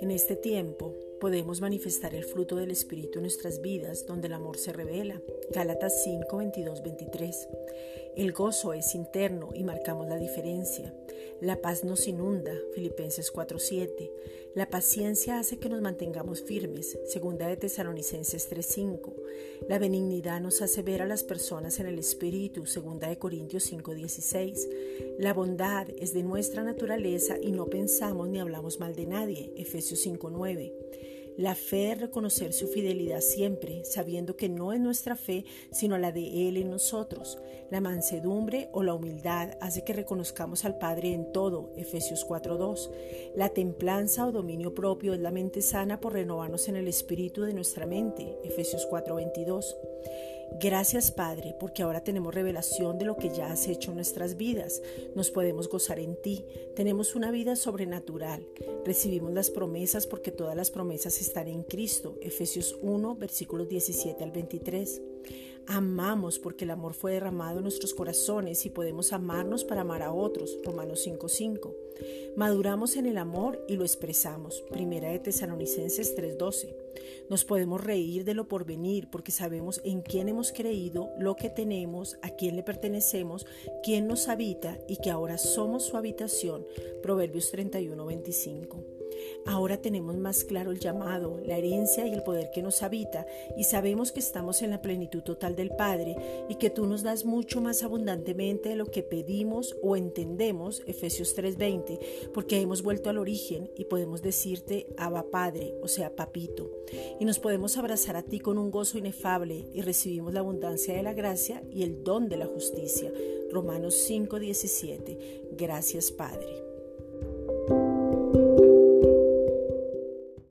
En este tiempo podemos manifestar el fruto del Espíritu en nuestras vidas, donde el amor se revela. Gálatas 5, 22, 23. El gozo es interno y marcamos la diferencia. La paz nos inunda. Filipenses 4, 7. La paciencia hace que nos mantengamos firmes. Segunda de Tesalonicenses 3, 5. La benignidad nos hace ver a las personas en el Espíritu. Segunda de Corintios 5, 16. La bondad es de nuestra naturaleza y no pensamos ni hablamos mal de nadie. Efesios 5, 9. La fe es reconocer su fidelidad siempre, sabiendo que no es nuestra fe, sino la de Él en nosotros. La mansedumbre o la humildad hace que reconozcamos al Padre en todo, Efesios 4.2. La templanza o dominio propio es la mente sana por renovarnos en el espíritu de nuestra mente, Efesios 4.22. Gracias Padre, porque ahora tenemos revelación de lo que ya has hecho en nuestras vidas. Nos podemos gozar en ti. Tenemos una vida sobrenatural. Recibimos las promesas porque todas las promesas están en Cristo. Efesios 1, versículos 17 al 23. Amamos porque el amor fue derramado en nuestros corazones y podemos amarnos para amar a otros. Romanos 5:5. Maduramos en el amor y lo expresamos. Primera de Tesalonicenses 3:12. Nos podemos reír de lo porvenir porque sabemos en quién hemos creído, lo que tenemos, a quién le pertenecemos, quién nos habita y que ahora somos su habitación. Proverbios 31:25. Ahora tenemos más claro el llamado, la herencia y el poder que nos habita y sabemos que estamos en la plenitud total del Padre y que tú nos das mucho más abundantemente de lo que pedimos o entendemos, Efesios 3:20, porque hemos vuelto al origen y podemos decirte Abba Padre, o sea, papito, y nos podemos abrazar a ti con un gozo inefable y recibimos la abundancia de la gracia y el don de la justicia. Romanos 5:17. Gracias Padre.